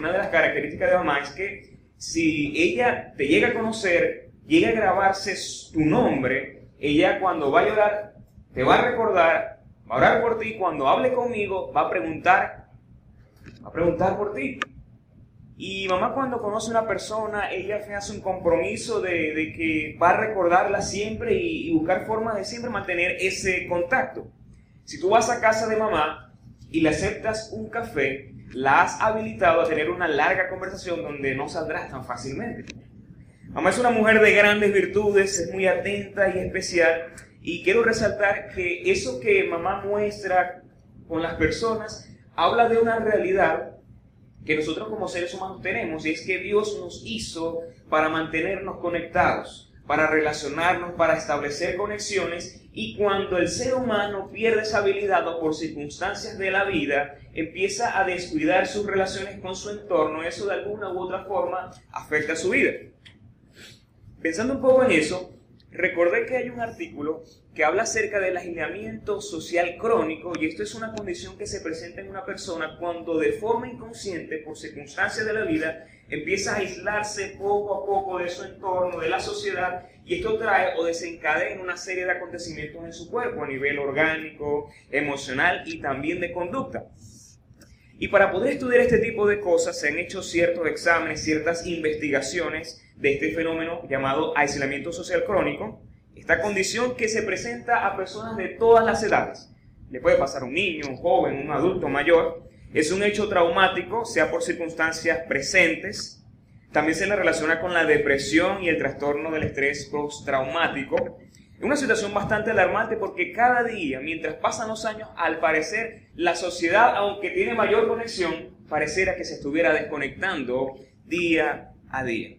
una de las características de mamá es que si ella te llega a conocer, llega a grabarse tu nombre, ella cuando va a llorar te va a recordar, va a orar por ti, cuando hable conmigo va a preguntar, va a preguntar por ti. Y mamá cuando conoce a una persona, ella hace un compromiso de, que va a recordarla siempre y, y buscar formas de siempre mantener ese contacto. Si tú vas a casa de mamá y le aceptas un café, la has habilitado a tener una larga conversación donde no saldrás tan fácilmente. Mamá es una mujer de grandes virtudes, es muy atenta y especial. Y quiero resaltar que eso que mamá muestra con las personas habla de una realidad que nosotros como seres humanos tenemos, y es que Dios nos hizo para mantenernos conectados, para relacionarnos, para establecer conexiones, y cuando el ser humano pierde esa habilidad o por circunstancias de la vida, empieza a descuidar sus relaciones con su entorno, eso de alguna u otra forma afecta su vida. Pensando un poco en eso, recordé que hay un artículo que habla acerca del aislamiento social crónico y esto es una condición que se presenta en una persona cuando de forma inconsciente, por circunstancias de la vida, empieza a aislarse poco a poco de su entorno, de la sociedad, y esto trae o desencadena una serie de acontecimientos en su cuerpo a nivel orgánico, emocional y también de conducta. Y para poder estudiar este tipo de cosas se han hecho ciertos exámenes, ciertas investigaciones de este fenómeno llamado aislamiento social crónico, esta condición que se presenta a personas de todas las edades. Le puede pasar a un niño, un joven, un adulto mayor. Es un hecho traumático, sea por circunstancias presentes. También se le relaciona con la depresión y el trastorno del estrés postraumático. Una situación bastante alarmante porque cada día, mientras pasan los años, al parecer la sociedad, aunque tiene mayor conexión, pareciera que se estuviera desconectando día a día.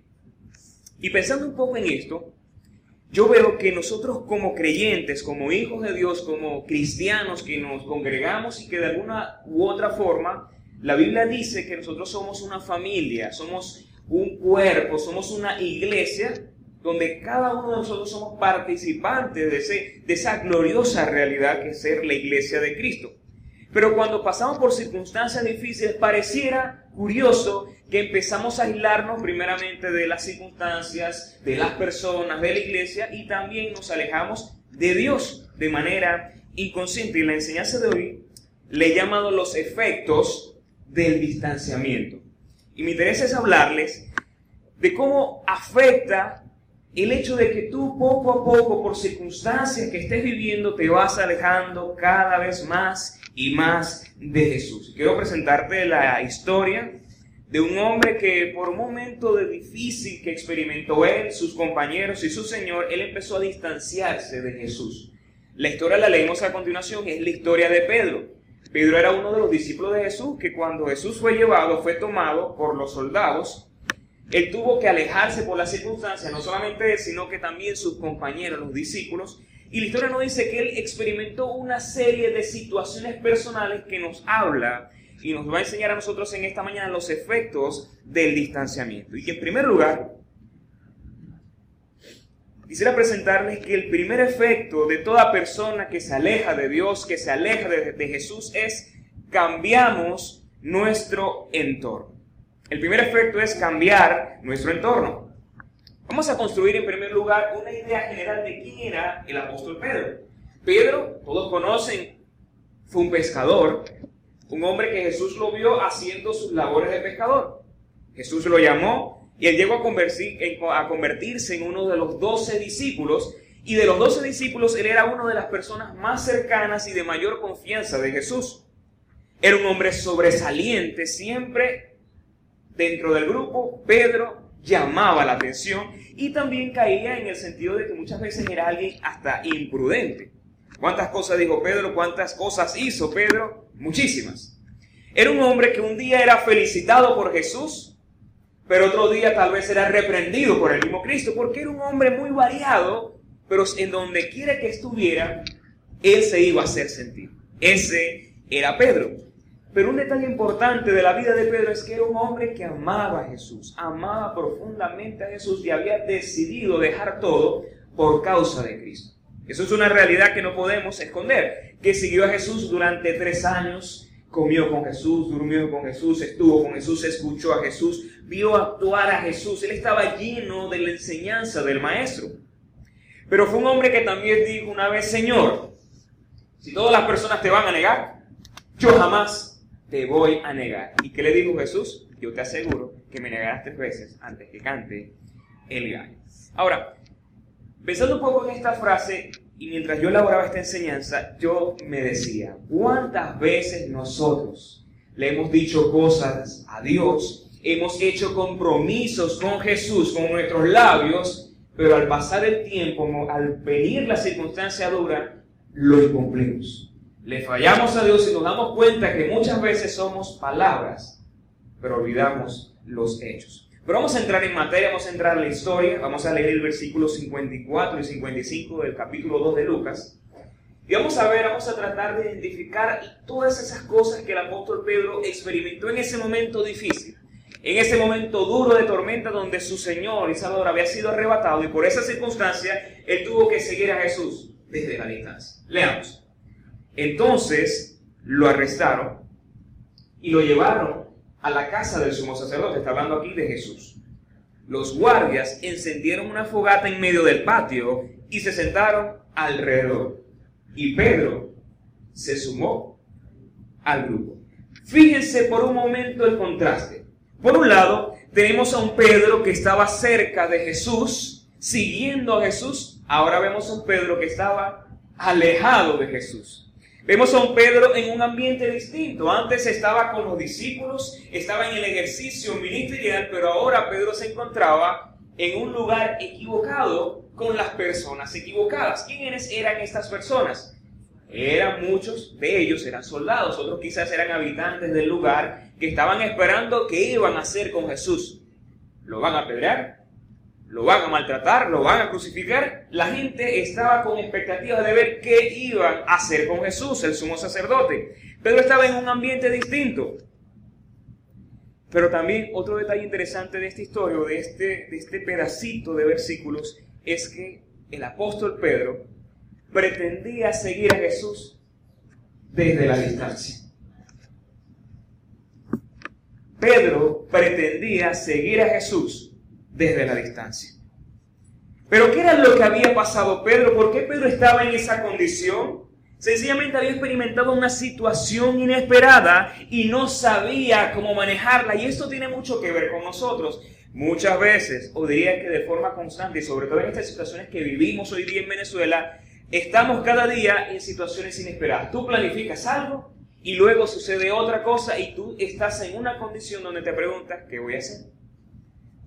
Y pensando un poco en esto, yo veo que nosotros como creyentes, como hijos de Dios, como cristianos que nos congregamos y que de alguna u otra forma, la Biblia dice que nosotros somos una familia, somos un cuerpo, somos una iglesia donde cada uno de nosotros somos participantes de, ese, de esa gloriosa realidad que es ser la iglesia de Cristo. Pero cuando pasamos por circunstancias difíciles, pareciera curioso que empezamos a aislarnos primeramente de las circunstancias, de las personas, de la iglesia y también nos alejamos de Dios de manera inconsciente. Y la enseñanza de hoy le he llamado los efectos del distanciamiento. Y mi interés es hablarles de cómo afecta el hecho de que tú poco a poco, por circunstancias que estés viviendo, te vas alejando cada vez más y más de Jesús. Quiero presentarte la historia de un hombre que por un momento de difícil que experimentó él, sus compañeros y su Señor, él empezó a distanciarse de Jesús. La historia la leemos a continuación, es la historia de Pedro. Pedro era uno de los discípulos de Jesús que cuando Jesús fue llevado, fue tomado por los soldados, él tuvo que alejarse por las circunstancias, no solamente él, sino que también sus compañeros, los discípulos. Y la historia nos dice que él experimentó una serie de situaciones personales que nos habla y nos va a enseñar a nosotros en esta mañana los efectos del distanciamiento. Y que en primer lugar, quisiera presentarles que el primer efecto de toda persona que se aleja de Dios, que se aleja de, de Jesús, es cambiamos nuestro entorno. El primer efecto es cambiar nuestro entorno. Vamos a construir en primer lugar una idea general de quién era el apóstol Pedro. Pedro, todos conocen, fue un pescador, un hombre que Jesús lo vio haciendo sus labores de pescador. Jesús lo llamó y él llegó a, a convertirse en uno de los doce discípulos. Y de los doce discípulos, él era una de las personas más cercanas y de mayor confianza de Jesús. Era un hombre sobresaliente, siempre dentro del grupo, Pedro llamaba la atención y también caía en el sentido de que muchas veces era alguien hasta imprudente. ¿Cuántas cosas dijo Pedro? ¿Cuántas cosas hizo Pedro? Muchísimas. Era un hombre que un día era felicitado por Jesús, pero otro día tal vez era reprendido por el mismo Cristo, porque era un hombre muy variado, pero en donde quiera que estuviera, él se iba a hacer sentir. Ese era Pedro. Pero un detalle importante de la vida de Pedro es que era un hombre que amaba a Jesús, amaba profundamente a Jesús y había decidido dejar todo por causa de Cristo. Eso es una realidad que no podemos esconder, que siguió a Jesús durante tres años comió con Jesús, durmió con Jesús, estuvo con Jesús, escuchó a Jesús, vio actuar a Jesús. Él estaba lleno de la enseñanza del Maestro. Pero fue un hombre que también dijo una vez, Señor, si todas las personas te van a negar, yo jamás te voy a negar. ¿Y qué le dijo Jesús? Yo te aseguro que me negarás tres veces antes que cante el gallo. Ahora, pensando un poco en esta frase, y mientras yo elaboraba esta enseñanza, yo me decía, ¿cuántas veces nosotros le hemos dicho cosas a Dios? Hemos hecho compromisos con Jesús, con nuestros labios, pero al pasar el tiempo, al venir la circunstancia dura, lo incumplimos. Le fallamos a Dios y nos damos cuenta que muchas veces somos palabras, pero olvidamos los hechos. Pero vamos a entrar en materia, vamos a entrar en la historia, vamos a leer el versículo 54 y 55 del capítulo 2 de Lucas. Y vamos a ver, vamos a tratar de identificar todas esas cosas que el apóstol Pedro experimentó en ese momento difícil, en ese momento duro de tormenta donde su Señor y Salvador había sido arrebatado y por esa circunstancia él tuvo que seguir a Jesús desde la distancia. Leamos. Entonces lo arrestaron y lo llevaron a la casa del sumo sacerdote. Está hablando aquí de Jesús. Los guardias encendieron una fogata en medio del patio y se sentaron alrededor. Y Pedro se sumó al grupo. Fíjense por un momento el contraste. Por un lado, tenemos a un Pedro que estaba cerca de Jesús, siguiendo a Jesús. Ahora vemos a un Pedro que estaba alejado de Jesús. Vemos a un Pedro en un ambiente distinto. Antes estaba con los discípulos, estaba en el ejercicio ministerial, pero ahora Pedro se encontraba en un lugar equivocado con las personas equivocadas. ¿Quiénes eran estas personas? Eran muchos de ellos, eran soldados, otros quizás eran habitantes del lugar que estaban esperando qué iban a hacer con Jesús. ¿Lo van a apedrear? Lo van a maltratar, lo van a crucificar. La gente estaba con expectativas de ver qué iban a hacer con Jesús, el sumo sacerdote. Pedro estaba en un ambiente distinto. Pero también otro detalle interesante de esta historia, de este, de este pedacito de versículos, es que el apóstol Pedro pretendía seguir a Jesús desde la distancia. Pedro pretendía seguir a Jesús desde la distancia. Pero ¿qué era lo que había pasado Pedro? ¿Por qué Pedro estaba en esa condición? Sencillamente había experimentado una situación inesperada y no sabía cómo manejarla. Y esto tiene mucho que ver con nosotros. Muchas veces, o diría que de forma constante, y sobre todo en estas situaciones que vivimos hoy día en Venezuela, estamos cada día en situaciones inesperadas. Tú planificas algo y luego sucede otra cosa y tú estás en una condición donde te preguntas, ¿qué voy a hacer?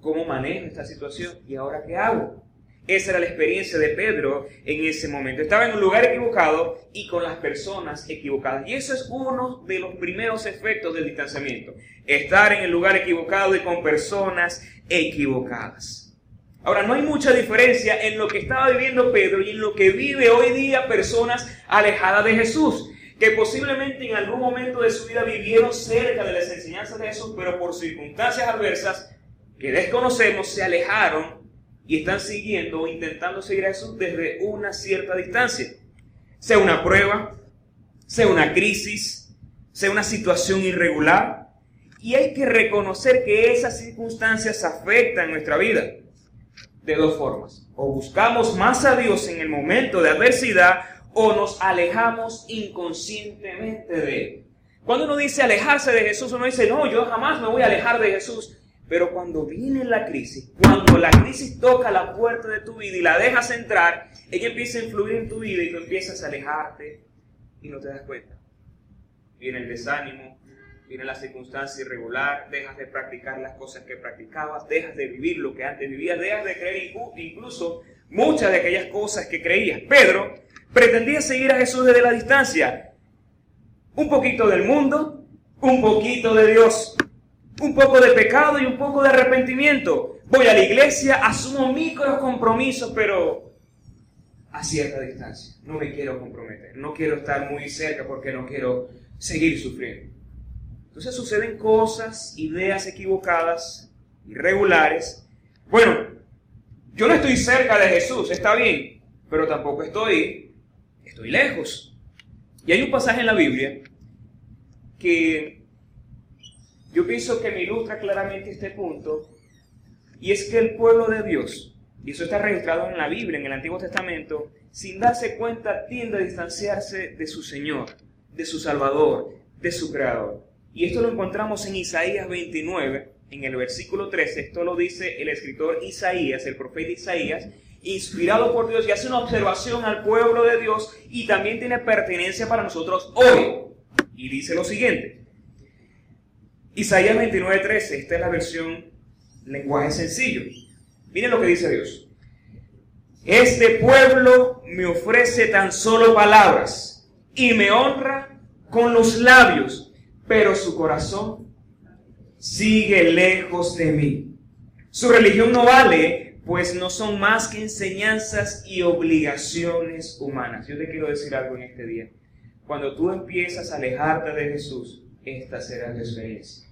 ¿Cómo manejo esta situación? ¿Y ahora qué hago? Esa era la experiencia de Pedro en ese momento. Estaba en un lugar equivocado y con las personas equivocadas. Y eso es uno de los primeros efectos del distanciamiento. Estar en el lugar equivocado y con personas equivocadas. Ahora, no hay mucha diferencia en lo que estaba viviendo Pedro y en lo que vive hoy día personas alejadas de Jesús, que posiblemente en algún momento de su vida vivieron cerca de las enseñanzas de Jesús, pero por circunstancias adversas que desconocemos se alejaron y están siguiendo o intentando seguir a Jesús desde una cierta distancia. Sea una prueba, sea una crisis, sea una situación irregular. Y hay que reconocer que esas circunstancias afectan nuestra vida de dos formas. O buscamos más a Dios en el momento de adversidad o nos alejamos inconscientemente de Él. Cuando uno dice alejarse de Jesús, uno dice, no, yo jamás me voy a alejar de Jesús. Pero cuando viene la crisis, cuando la crisis toca la puerta de tu vida y la dejas entrar, ella empieza a influir en tu vida y tú empiezas a alejarte y no te das cuenta. Viene el desánimo, viene la circunstancia irregular, dejas de practicar las cosas que practicabas, dejas de vivir lo que antes vivías, dejas de creer incluso muchas de aquellas cosas que creías. Pedro pretendía seguir a Jesús desde la distancia. Un poquito del mundo, un poquito de Dios un poco de pecado y un poco de arrepentimiento. Voy a la iglesia, asumo micro compromisos, pero a cierta distancia. No me quiero comprometer, no quiero estar muy cerca porque no quiero seguir sufriendo. Entonces suceden cosas, ideas equivocadas, irregulares. Bueno, yo no estoy cerca de Jesús, está bien, pero tampoco estoy, estoy lejos. Y hay un pasaje en la Biblia que yo pienso que me ilustra claramente este punto, y es que el pueblo de Dios, y eso está registrado en la Biblia, en el Antiguo Testamento, sin darse cuenta tiende a distanciarse de su Señor, de su Salvador, de su Creador. Y esto lo encontramos en Isaías 29, en el versículo 13. Esto lo dice el escritor Isaías, el profeta Isaías, inspirado por Dios y hace una observación al pueblo de Dios y también tiene pertenencia para nosotros hoy. Y dice lo siguiente. Isaías 29, 13, esta es la versión lenguaje sencillo. Miren lo que dice Dios. Este pueblo me ofrece tan solo palabras y me honra con los labios, pero su corazón sigue lejos de mí. Su religión no vale, pues no son más que enseñanzas y obligaciones humanas. Yo te quiero decir algo en este día. Cuando tú empiezas a alejarte de Jesús, esta será tu experiencia.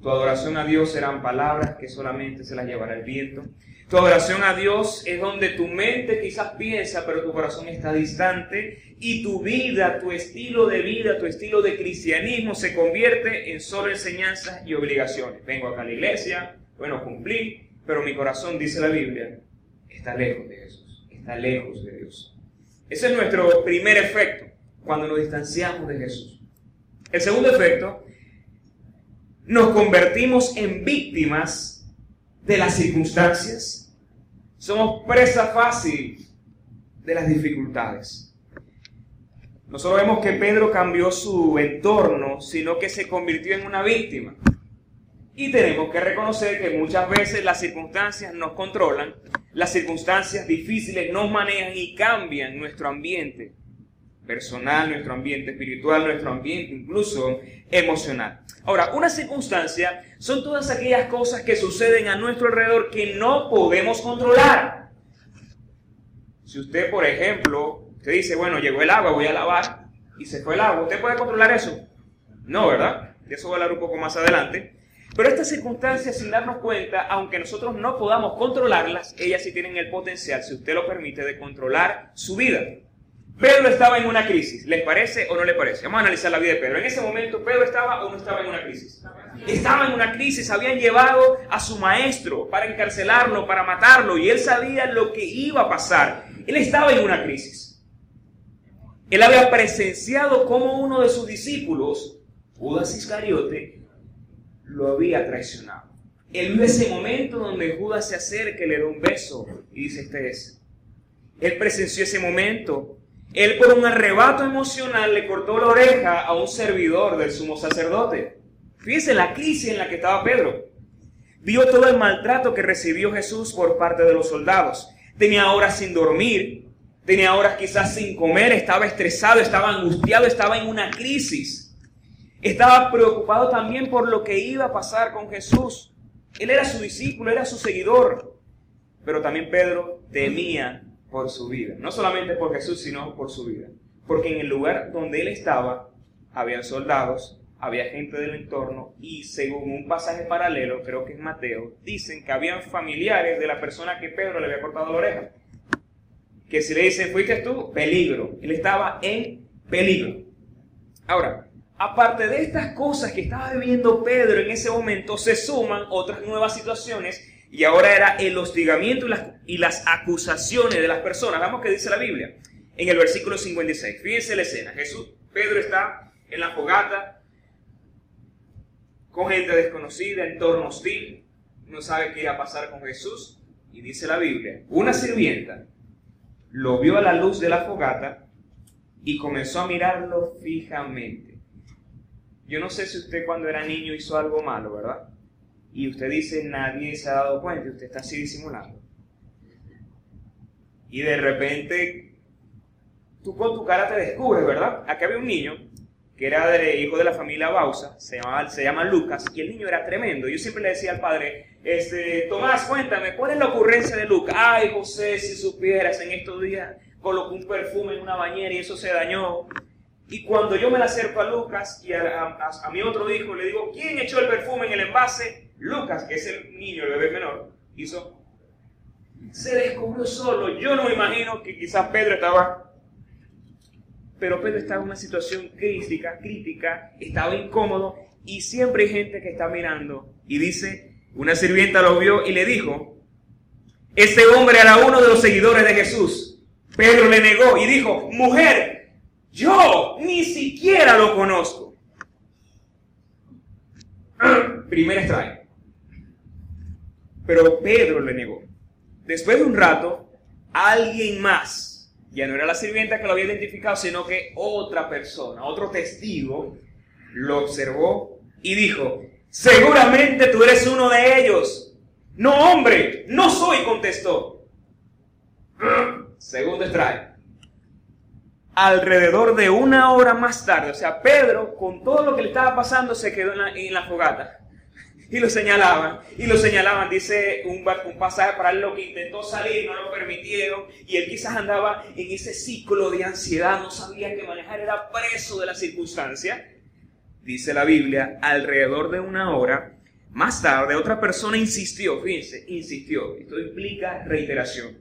Tu adoración a Dios serán palabras que solamente se las llevará el viento. Tu adoración a Dios es donde tu mente quizás piensa, pero tu corazón está distante. Y tu vida, tu estilo de vida, tu estilo de cristianismo se convierte en solo enseñanzas y obligaciones. Vengo acá a la iglesia, bueno, cumplí, pero mi corazón, dice la Biblia, está lejos de Jesús, está lejos de Dios. Ese es nuestro primer efecto cuando nos distanciamos de Jesús. El segundo efecto nos convertimos en víctimas de las circunstancias. Somos presa fácil de las dificultades. No solo vemos que Pedro cambió su entorno, sino que se convirtió en una víctima. Y tenemos que reconocer que muchas veces las circunstancias nos controlan, las circunstancias difíciles nos manejan y cambian nuestro ambiente personal, nuestro ambiente espiritual, nuestro ambiente incluso emocional. Ahora, una circunstancia son todas aquellas cosas que suceden a nuestro alrededor que no podemos controlar. Si usted, por ejemplo, usted dice, bueno, llegó el agua, voy a lavar, y se fue el agua, ¿usted puede controlar eso? No, ¿verdad? De eso voy a hablar un poco más adelante. Pero estas circunstancias, sin darnos cuenta, aunque nosotros no podamos controlarlas, ellas sí tienen el potencial, si usted lo permite, de controlar su vida. Pedro estaba en una crisis. ¿Les parece o no les parece? Vamos a analizar la vida de Pedro. En ese momento, ¿Pedro estaba o no estaba en una crisis? Estaba en una crisis. Habían llevado a su maestro para encarcelarlo, para matarlo, y él sabía lo que iba a pasar. Él estaba en una crisis. Él había presenciado cómo uno de sus discípulos, Judas Iscariote, lo había traicionado. Él vio ese momento donde Judas se acerca y le da un beso y dice, este es. Él presenció ese momento él por un arrebato emocional le cortó la oreja a un servidor del sumo sacerdote. Fíjense la crisis en la que estaba Pedro. Vio todo el maltrato que recibió Jesús por parte de los soldados. Tenía horas sin dormir, tenía horas quizás sin comer, estaba estresado, estaba angustiado, estaba en una crisis. Estaba preocupado también por lo que iba a pasar con Jesús. Él era su discípulo, era su seguidor. Pero también Pedro temía por su vida. No solamente por Jesús, sino por su vida. Porque en el lugar donde él estaba, había soldados, había gente del entorno y según un pasaje paralelo, creo que es Mateo, dicen que habían familiares de la persona que Pedro le había cortado la oreja. Que si le dicen, fuiste tú, peligro. Él estaba en peligro. Ahora, aparte de estas cosas que estaba viviendo Pedro en ese momento, se suman otras nuevas situaciones y ahora era el hostigamiento y las, acusaciones de las personas. Vamos que dice la Biblia en el versículo 56. Fíjense la escena. Jesús, Pedro está en la fogata con gente desconocida, entorno hostil. No sabe qué iba a pasar con Jesús. Y dice la Biblia, una sirvienta lo vio a la luz de la fogata y comenzó a mirarlo fijamente. Yo no sé si usted cuando era niño hizo algo malo, ¿verdad? y usted dice nadie se ha dado cuenta y usted está así disimulando. Y de repente tú con tu cara te descubres, ¿verdad? Aquí había un niño que era de, hijo de la familia Bausa, se, llamaba, se llama Lucas, y el niño era tremendo. Yo siempre le decía al padre, este, Tomás, cuéntame, ¿cuál es la ocurrencia de Lucas? Ay, José, si supieras, en estos días colocó un perfume en una bañera y eso se dañó. Y cuando yo me le acerco a Lucas y a, a mi otro hijo, le digo, ¿quién echó el perfume en el envase? Lucas, que es el niño, el bebé menor, hizo, se descubrió solo. Yo no me imagino que quizás Pedro estaba pero Pedro estaba en una situación crítica, crítica, estaba incómodo y siempre hay gente que está mirando y dice, una sirvienta lo vio y le dijo, este hombre era uno de los seguidores de Jesús. Pedro le negó y dijo, mujer, yo ni siquiera lo conozco. Primer strike. Pero Pedro le negó. Después de un rato, alguien más, ya no era la sirvienta que lo había identificado, sino que otra persona, otro testigo, lo observó y dijo, seguramente tú eres uno de ellos. No, hombre, no soy, contestó. Segundo strike. Alrededor de una hora más tarde, o sea, Pedro, con todo lo que le estaba pasando, se quedó en la, fogata. Y lo señalaban, y lo señalaban. Dice un, un pasaje para lo que intentó salir, no lo permitieron. Y él quizás andaba en ese ciclo de ansiedad, no sabía qué manejar, era preso de la circunstancia dice la Biblia, alrededor de una hora. Más tarde, otra persona insistió, fíjense, insistió. Esto implica reiteración.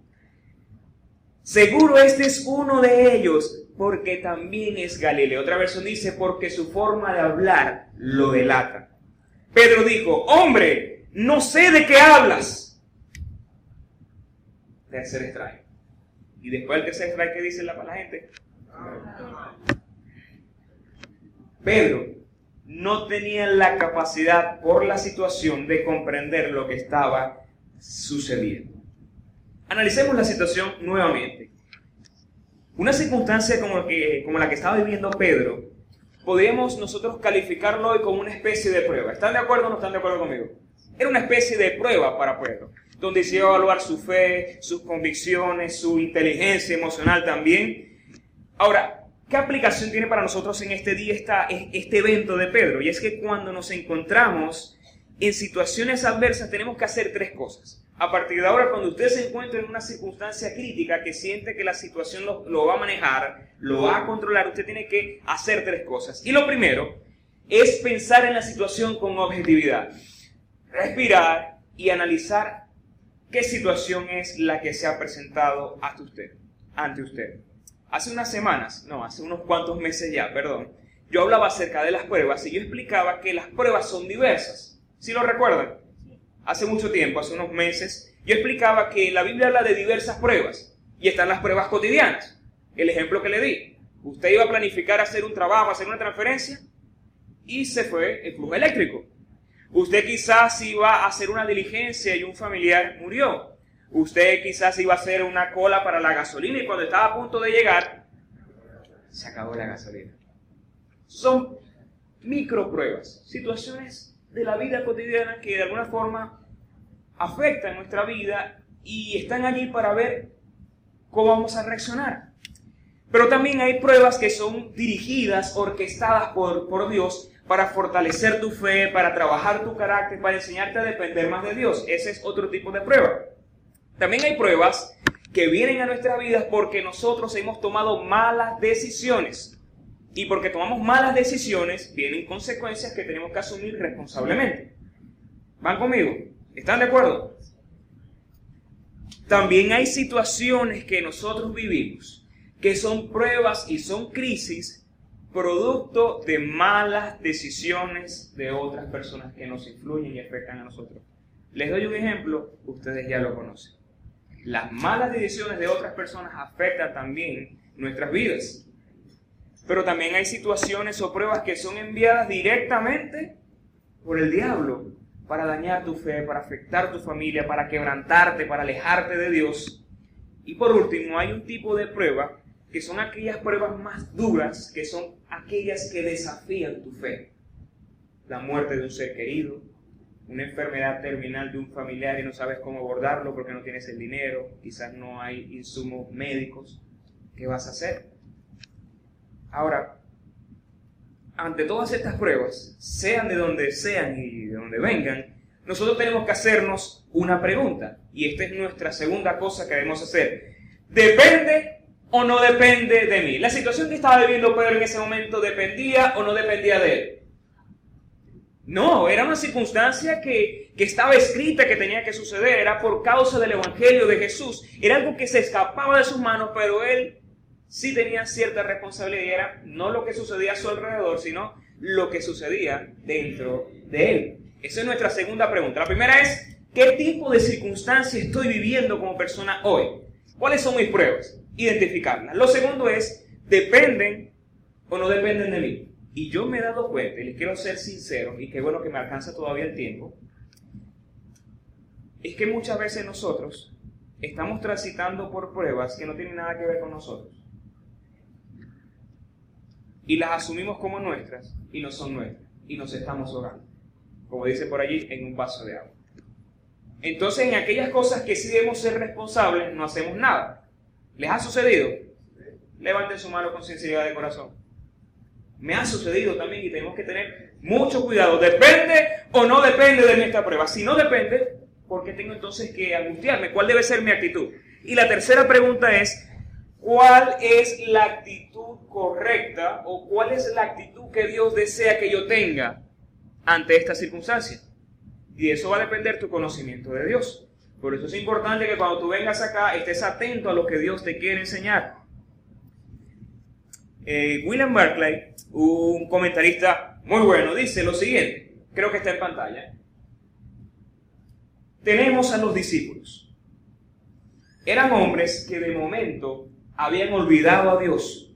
Seguro este es uno de ellos, porque también es Galileo. Otra versión dice, porque su forma de hablar lo delata. Pedro dijo, hombre, no sé de qué hablas. Tercer strike. Y después el tercer strike, ¿qué dice la, la gente? Pedro no tenían la capacidad por la situación de comprender lo que estaba sucediendo. Analicemos la situación nuevamente. Una circunstancia como la que estaba viviendo Pedro, podríamos nosotros calificarlo hoy como una especie de prueba. ¿Están de acuerdo o no están de acuerdo conmigo? Era una especie de prueba para Pedro, donde se iba a evaluar su fe, sus convicciones, su inteligencia emocional también. Ahora, ¿Qué aplicación tiene para nosotros en este día este evento de Pedro? Y es que cuando nos encontramos en situaciones adversas tenemos que hacer tres cosas. A partir de ahora, cuando usted se encuentra en una circunstancia crítica que siente que la situación lo, lo va a manejar, lo va a controlar, usted tiene que hacer tres cosas. Y lo primero es pensar en la situación con objetividad. Respirar y analizar qué situación es la que se ha presentado ante usted. Ante usted hace unas semanas, no, hace unos cuantos meses ya, perdón, yo hablaba acerca de las pruebas y yo explicaba que las pruebas son diversas. ¿Sí lo recuerdan? Hace mucho tiempo, hace unos meses, yo explicaba que la Biblia habla de diversas pruebas y están las pruebas cotidianas. El ejemplo que le di, usted iba a planificar hacer un trabajo, hacer una transferencia y se fue el flujo eléctrico. Usted quizás iba a hacer una diligencia y un familiar murió. Usted quizás iba a hacer una cola para la gasolina y cuando estaba a punto de llegar, se acabó la gasolina. Son micropruebas, situaciones de la vida cotidiana que de alguna forma afectan nuestra vida y están allí para ver cómo vamos a reaccionar. Pero también hay pruebas que son dirigidas, orquestadas por, por Dios para fortalecer tu fe, para trabajar tu carácter, para enseñarte a depender más de Dios. Ese es otro tipo de prueba. También hay pruebas que vienen a nuestras vidas porque nosotros hemos tomado malas decisiones. Y porque tomamos malas decisiones, vienen consecuencias que tenemos que asumir responsablemente. ¿Van conmigo? ¿Están de acuerdo? También hay situaciones que nosotros vivimos que son pruebas y son crisis producto de malas decisiones de otras personas que nos influyen y afectan a nosotros. Les doy un ejemplo, ustedes ya lo conocen las malas decisiones de otras personas afectan también nuestras vidas. Pero también hay situaciones o pruebas que son enviadas directamente por el diablo para dañar tu fe, para afectar tu familia, para quebrantarte, para alejarte de Dios. Y por último, hay un tipo de prueba que son aquellas pruebas más duras, que son aquellas que desafían tu fe. La muerte de un ser querido, una enfermedad terminal de un familiar y no sabes cómo abordarlo porque no tienes el dinero, quizás no hay insumos médicos, ¿qué vas a hacer? Ahora, ante todas estas pruebas, sean de donde sean y de donde vengan, nosotros tenemos que hacernos una pregunta. Y esta es nuestra segunda cosa que debemos hacer. ¿Depende o no depende de mí? La situación que estaba viviendo Pedro en ese momento dependía o no dependía de él. No, era una circunstancia que, estaba escrita, que tenía que suceder, era por causa del Evangelio de Jesús. Era algo que se escapaba de sus manos, pero él sí tenía cierta responsabilidad y era no lo que sucedía a su alrededor, sino lo que sucedía dentro de él. Esa es nuestra segunda pregunta. La primera es, ¿qué tipo de circunstancias estoy viviendo como persona hoy? ¿Cuáles son mis pruebas? Identificarlas. Lo segundo es, ¿dependen o no dependen de mí? Y yo me he dado cuenta, y les quiero ser sincero, y qué bueno que me alcanza todavía el tiempo, es que muchas veces nosotros estamos transitando por pruebas que no tienen nada que ver con nosotros. Y las asumimos como nuestras y no son nuestras. Y nos estamos ahogando. Como dice por allí, en un vaso de agua. Entonces, en aquellas cosas que sí debemos ser responsables, no hacemos nada. ¿Les ha sucedido? Levanten su mano con sinceridad de corazón. Me ha sucedido también y tenemos que tener mucho cuidado. ¿Depende o no depende de nuestra prueba? Si no depende, ¿por qué tengo entonces que angustiarme? ¿Cuál debe ser mi actitud? Y la tercera pregunta es, ¿cuál es la actitud correcta o cuál es la actitud que Dios desea que yo tenga ante esta circunstancia? Y eso va a depender tu conocimiento de Dios. Por eso es importante que cuando tú vengas acá estés atento a lo que Dios te quiere enseñar. Eh, William Barclay, un comentarista muy bueno, dice lo siguiente, creo que está en pantalla tenemos a los discípulos. Eran hombres que de momento habían olvidado a Dios.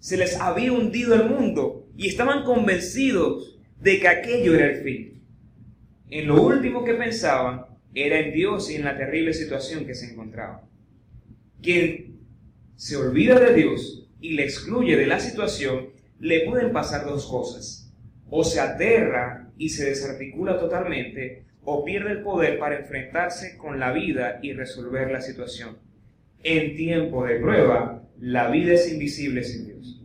Se les había hundido el mundo y estaban convencidos de que aquello era el fin. En lo último que pensaban era en Dios y en la terrible situación que se encontraban. Quien se olvida de Dios y le excluye de la situación, le pueden pasar dos cosas. O se aterra y se desarticula totalmente, o pierde el poder para enfrentarse con la vida y resolver la situación. En tiempo de prueba, la vida es invisible sin Dios.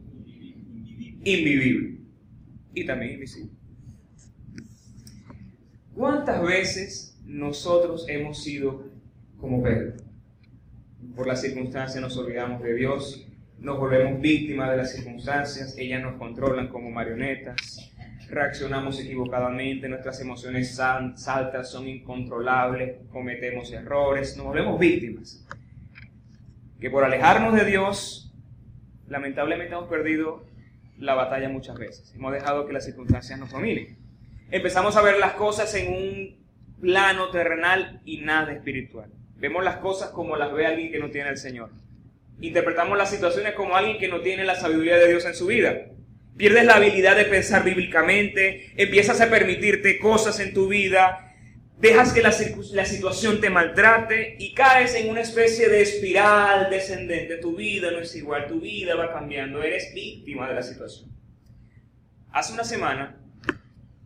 Invivible. Y también invisible. ¿Cuántas veces nosotros hemos sido como Pedro? Por las circunstancias nos olvidamos de Dios, nos volvemos víctimas de las circunstancias, ellas nos controlan como marionetas, reaccionamos equivocadamente, nuestras emociones saltas, son incontrolables, cometemos errores, nos volvemos víctimas. Que por alejarnos de Dios, lamentablemente hemos perdido la batalla muchas veces. Hemos dejado que las circunstancias nos dominen. Empezamos a ver las cosas en un plano terrenal y nada espiritual. Vemos las cosas como las ve alguien que no tiene el Señor. Interpretamos las situaciones como alguien que no tiene la sabiduría de Dios en su vida. Pierdes la habilidad de pensar bíblicamente, empiezas a permitirte cosas en tu vida, dejas que la, la, situación te maltrate y caes en una especie de espiral descendente. Tu vida no es igual, tu vida va cambiando, eres víctima de la situación. Hace una semana,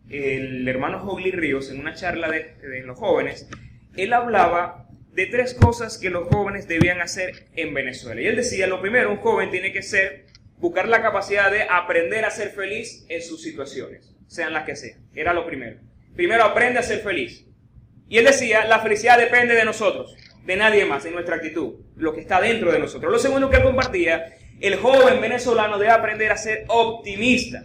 el hermano Hogley Ríos, en una charla de, de los jóvenes, él hablaba de tres cosas que los jóvenes debían hacer en Venezuela. Y él decía, lo primero, un joven tiene que ser buscar la capacidad de aprender a ser feliz en sus situaciones, sean las que sean. Era lo primero. Primero aprende a ser feliz. Y él decía, la felicidad depende de nosotros, de nadie más, de nuestra actitud, lo que está dentro de nosotros. Lo segundo que él compartía, el joven venezolano debe aprender a ser optimista,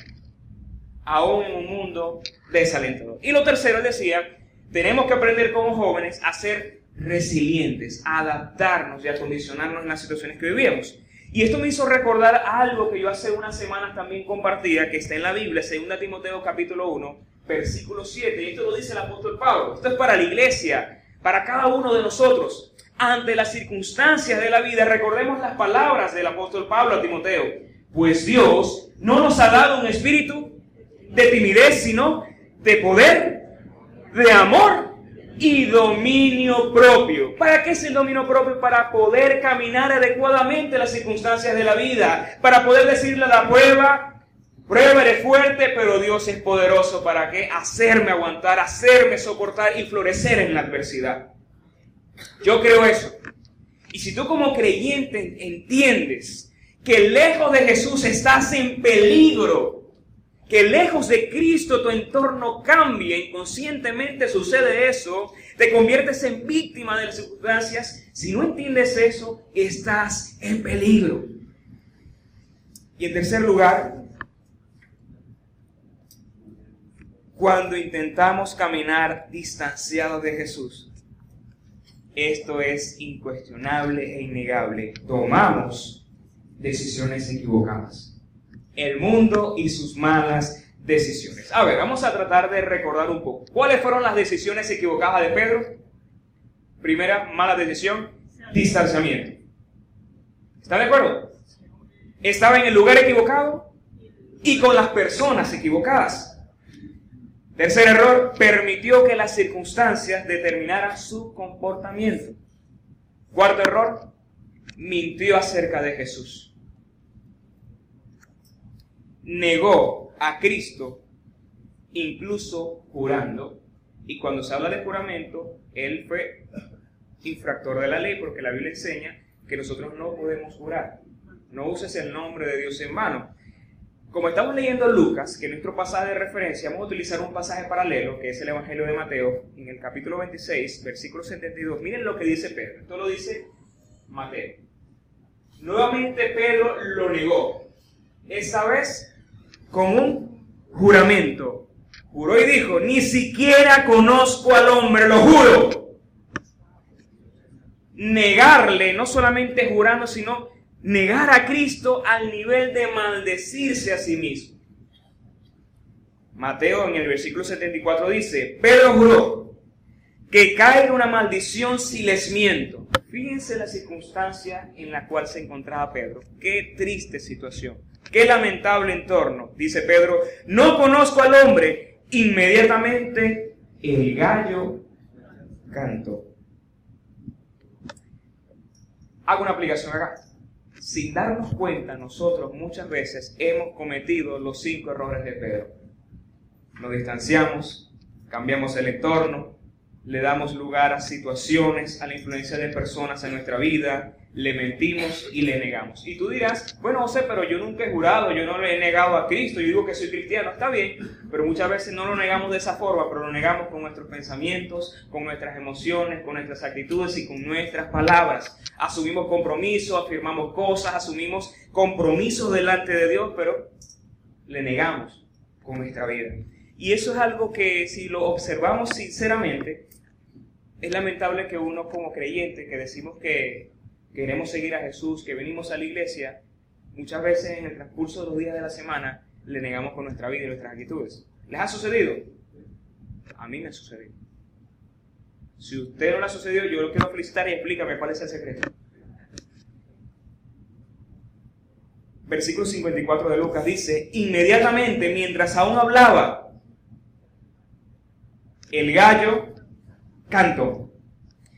aún en un mundo desalentador. Y lo tercero, él decía, tenemos que aprender como jóvenes a ser resilientes, a adaptarnos y a condicionarnos en las situaciones que vivimos. Y esto me hizo recordar algo que yo hace unas semanas también compartía, que está en la Biblia, 2 Timoteo capítulo 1, versículo 7. Y esto lo dice el apóstol Pablo. Esto es para la iglesia, para cada uno de nosotros. Ante las circunstancias de la vida, recordemos las palabras del apóstol Pablo a Timoteo. Pues Dios no nos ha dado un espíritu de timidez, sino de poder, de amor y dominio propio. ¿Para qué es el dominio propio? Para poder caminar adecuadamente las circunstancias de la vida, para poder decirle a la prueba, prueba eres fuerte, pero Dios es poderoso para qué? Hacerme aguantar, hacerme soportar y florecer en la adversidad. Yo creo eso. Y si tú como creyente entiendes que lejos de Jesús estás en peligro, que lejos de Cristo tu entorno cambie, inconscientemente sucede eso, te conviertes en víctima de las circunstancias, si no entiendes eso, estás en peligro. Y en tercer lugar, cuando intentamos caminar distanciados de Jesús, esto es incuestionable e innegable, tomamos decisiones equivocadas. El mundo y sus malas decisiones. A ver, vamos a tratar de recordar un poco. ¿Cuáles fueron las decisiones equivocadas de Pedro? Primera mala decisión, distanciamiento. ¿Están de acuerdo? Estaba en el lugar equivocado y con las personas equivocadas. Tercer error, permitió que las circunstancias determinaran su comportamiento. Cuarto error, mintió acerca de Jesús. Negó a Cristo, incluso jurando. Y cuando se habla de juramento, él fue infractor de la ley porque la Biblia enseña que nosotros no podemos jurar. No uses el nombre de Dios en vano. Como estamos leyendo Lucas, que es nuestro pasaje de referencia, vamos a utilizar un pasaje paralelo, que es el Evangelio de Mateo, en el capítulo 26, versículo 72. Miren lo que dice Pedro. Esto lo dice Mateo. Nuevamente Pedro lo negó. Esta vez con un juramento. Juró y dijo, ni siquiera conozco al hombre, lo juro. Negarle, no solamente jurando, sino negar a Cristo al nivel de maldecirse a sí mismo. Mateo en el versículo 74 dice, Pedro juró que caiga una maldición si les miento. Fíjense la circunstancia en la cual se encontraba Pedro. Qué triste situación. Qué lamentable entorno. Dice Pedro, no conozco al hombre. Inmediatamente el gallo cantó. Hago una aplicación acá sin darnos cuenta, nosotros muchas veces hemos cometido los cinco errores de Pedro. Nos distanciamos, cambiamos el entorno, le damos lugar a situaciones, a la influencia de personas en nuestra vida, le mentimos y le negamos. Y tú dirás, bueno, José, pero yo nunca he jurado, yo no le he negado a Cristo, yo digo que soy cristiano, está bien, pero muchas veces no lo negamos de esa forma, pero lo negamos con nuestros pensamientos, con nuestras emociones, con nuestras actitudes y con nuestras palabras. Asumimos compromisos, afirmamos cosas, asumimos compromisos delante de Dios, pero le negamos con nuestra vida. Y eso es algo que si lo observamos sinceramente, es lamentable que uno como creyente, que decimos que queremos seguir a Jesús, que venimos a la iglesia, muchas veces en el transcurso de los días de la semana le negamos con nuestra vida y nuestras actitudes. ¿Les ha sucedido? A mí me ha sucedido. Si usted no le ha sucedido, yo lo quiero felicitar y explícame cuál es el secreto. Versículo 54 de Lucas dice, inmediatamente mientras aún hablaba, el gallo cantó.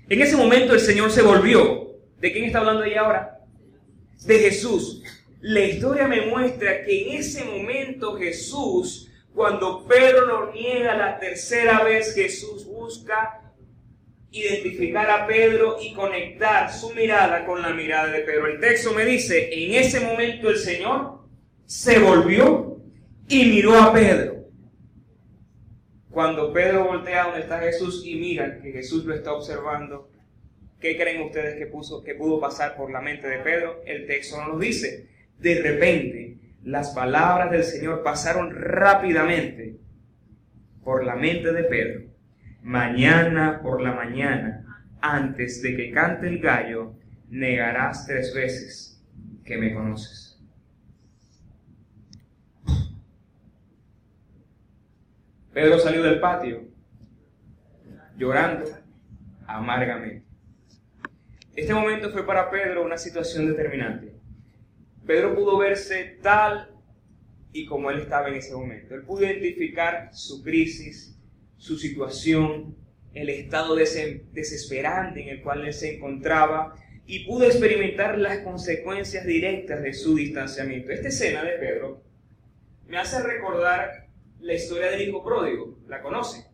En ese momento el Señor se volvió ¿De quién está hablando ella ahora? De Jesús. La historia me muestra que en ese momento Jesús, cuando Pedro lo niega la tercera vez, Jesús busca identificar a Pedro y conectar su mirada con la mirada de Pedro. El texto me dice, en ese momento el Señor se volvió y miró a Pedro. Cuando Pedro voltea donde está Jesús y mira que Jesús lo está observando, ¿Qué creen ustedes que, puso, que pudo pasar por la mente de Pedro? El texto no nos dice. De repente, las palabras del Señor pasaron rápidamente por la mente de Pedro. Mañana por la mañana, antes de que cante el gallo, negarás tres veces que me conoces. Pedro salió del patio llorando amargamente. Este momento fue para Pedro una situación determinante. Pedro pudo verse tal y como él estaba en ese momento. Él pudo identificar su crisis, su situación, el estado desesperante en el cual él se encontraba y pudo experimentar las consecuencias directas de su distanciamiento. Esta escena de Pedro me hace recordar la historia del hijo pródigo. ¿La conoce?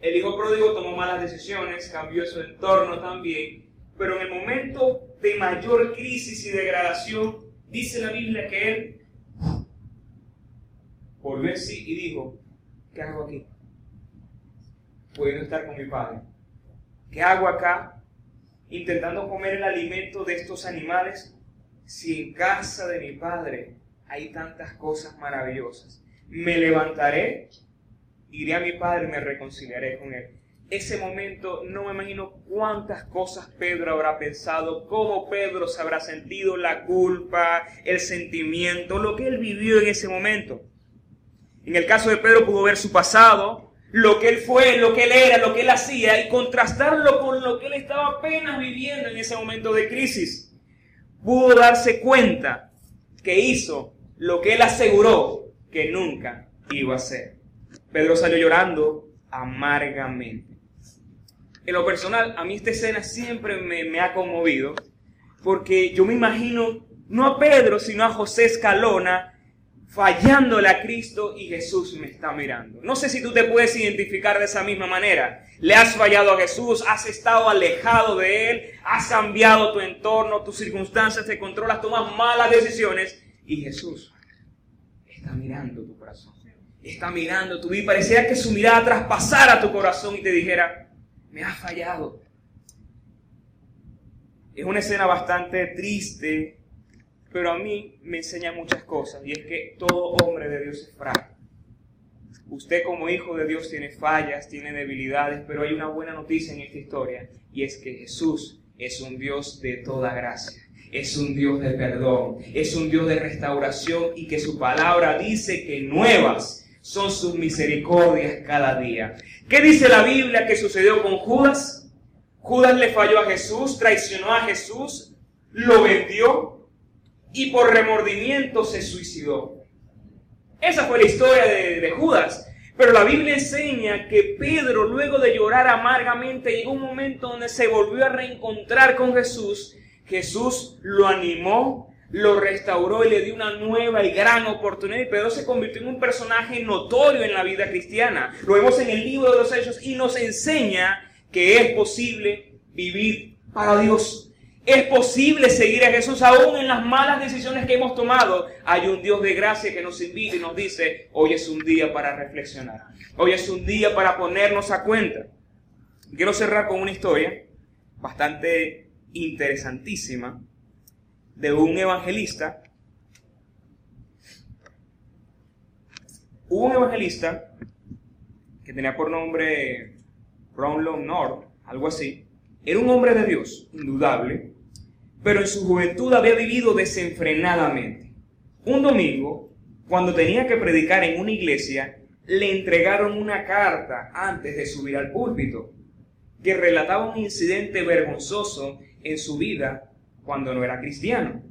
El hijo pródigo tomó malas decisiones, cambió su entorno también pero en el momento de mayor crisis y degradación, dice la Biblia que él volvió en sí y dijo, ¿qué hago aquí? Puedo estar con mi padre. ¿Qué hago acá intentando comer el alimento de estos animales si en casa de mi padre hay tantas cosas maravillosas? Me levantaré, iré a mi padre y me reconciliaré con él. ese momento no me imagino cuántas cosas Pedro habrá pensado, cómo Pedro se habrá sentido, la culpa, el sentimiento, lo que él vivió en ese momento. En el caso de Pedro pudo ver su pasado, lo que él fue, lo que él era, lo que él hacía y contrastarlo con lo que él estaba apenas viviendo en ese momento de crisis. Pudo darse cuenta que hizo lo que él aseguró que nunca iba a hacer. Pedro salió llorando amargamente. En lo personal, a mí esta escena siempre me, ha conmovido, porque yo me imagino no a Pedro, sino a José Escalona fallándole a Cristo y Jesús me está mirando. No sé si tú te puedes identificar de esa misma manera. Le has fallado a Jesús, has estado alejado de Él, has cambiado tu entorno, tus circunstancias, te controlas, tomas malas decisiones y Jesús está mirando tu corazón. Está mirando tu vida. Parecía que su mirada traspasara tu corazón y te dijera, me has fallado. Es una escena bastante triste, pero a mí me enseña muchas cosas. Y es que todo hombre de Dios es frágil. Usted como hijo de Dios tiene fallas, tiene debilidades, pero hay una buena noticia en esta historia. Y es que Jesús es un Dios de toda gracia es un Dios de perdón, es un Dios de restauración y que su palabra dice que nuevas son sus misericordias cada día. ¿Qué dice la Biblia que sucedió con Judas? Judas le falló a Jesús, traicionó a Jesús, lo vendió y por remordimiento se suicidó. Esa fue la historia de, Judas. Pero la Biblia enseña que Pedro, luego de llorar amargamente, llegó un momento donde se volvió a reencontrar con Jesús Jesús lo animó, lo restauró y le dio una nueva y gran oportunidad. Y Pedro se convirtió en un personaje notorio en la vida cristiana. Lo vemos en el libro de los Hechos y nos enseña que es posible vivir para Dios. Es posible seguir a Jesús aún en las malas decisiones que hemos tomado. Hay un Dios de gracia que nos invita y nos dice, hoy es un día para reflexionar. Hoy es un día para ponernos a cuenta. Quiero cerrar con una historia bastante interesantísima de un evangelista. Hubo un evangelista que tenía por nombre Ronald North, algo así. Era un hombre de Dios, indudable, pero en su juventud había vivido desenfrenadamente. Un domingo, cuando tenía que predicar en una iglesia, le entregaron una carta antes de subir al púlpito que relataba un incidente vergonzoso en su vida cuando no era cristiano.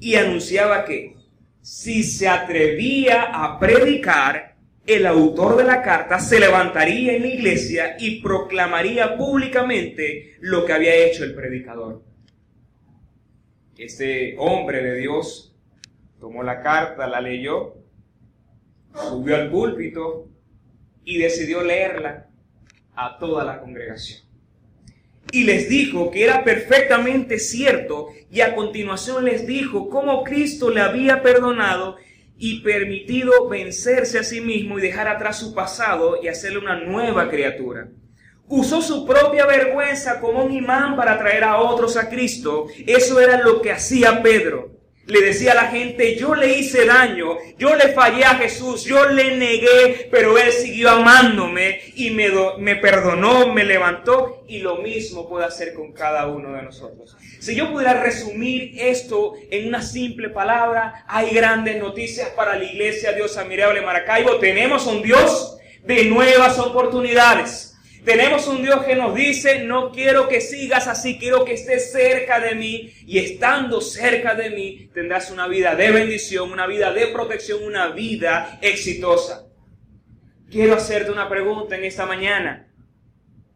Y anunciaba que si se atrevía a predicar, el autor de la carta se levantaría en la iglesia y proclamaría públicamente lo que había hecho el predicador. Este hombre de Dios tomó la carta, la leyó, subió al púlpito y decidió leerla a toda la congregación y les dijo que era perfectamente cierto y a continuación les dijo cómo Cristo le había perdonado y permitido vencerse a sí mismo y dejar atrás su pasado y hacerle una nueva criatura. Usó su propia vergüenza como un imán para traer a otros a Cristo. Eso era lo que hacía Pedro le decía a la gente, yo le hice daño, yo le fallé a Jesús, yo le negué, pero Él siguió amándome y me, me perdonó, me levantó y lo mismo puede hacer con cada uno de nosotros. Si yo pudiera resumir esto en una simple palabra, hay grandes noticias para la iglesia Dios Admirable Maracaibo. Tenemos un Dios de nuevas oportunidades. Tenemos un Dios que nos dice, no quiero que sigas así, quiero que estés cerca de mí y estando cerca de mí tendrás una vida de bendición, una vida de protección, una vida exitosa. Quiero hacerte una pregunta en esta mañana.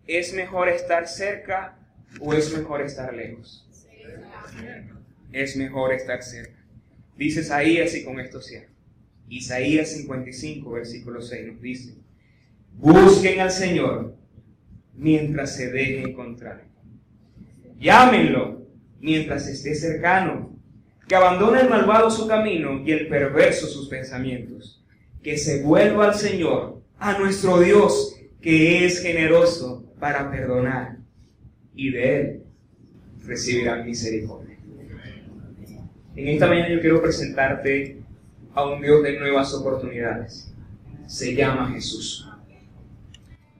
¿Es mejor estar cerca o es mejor estar lejos? Es mejor estar cerca. Dice Isaías y con esto cierro. Isaías 55, versículo 6 nos dice, busquen al Señor mientras se deje encontrar. Llámenlo mientras esté cercano. Que abandone el malvado su camino y el perverso sus pensamientos. Que se vuelva al Señor, a nuestro Dios, que es generoso para perdonar. Y de Él recibirán misericordia. En esta mañana yo quiero presentarte a un Dios de nuevas oportunidades. Se llama Jesús.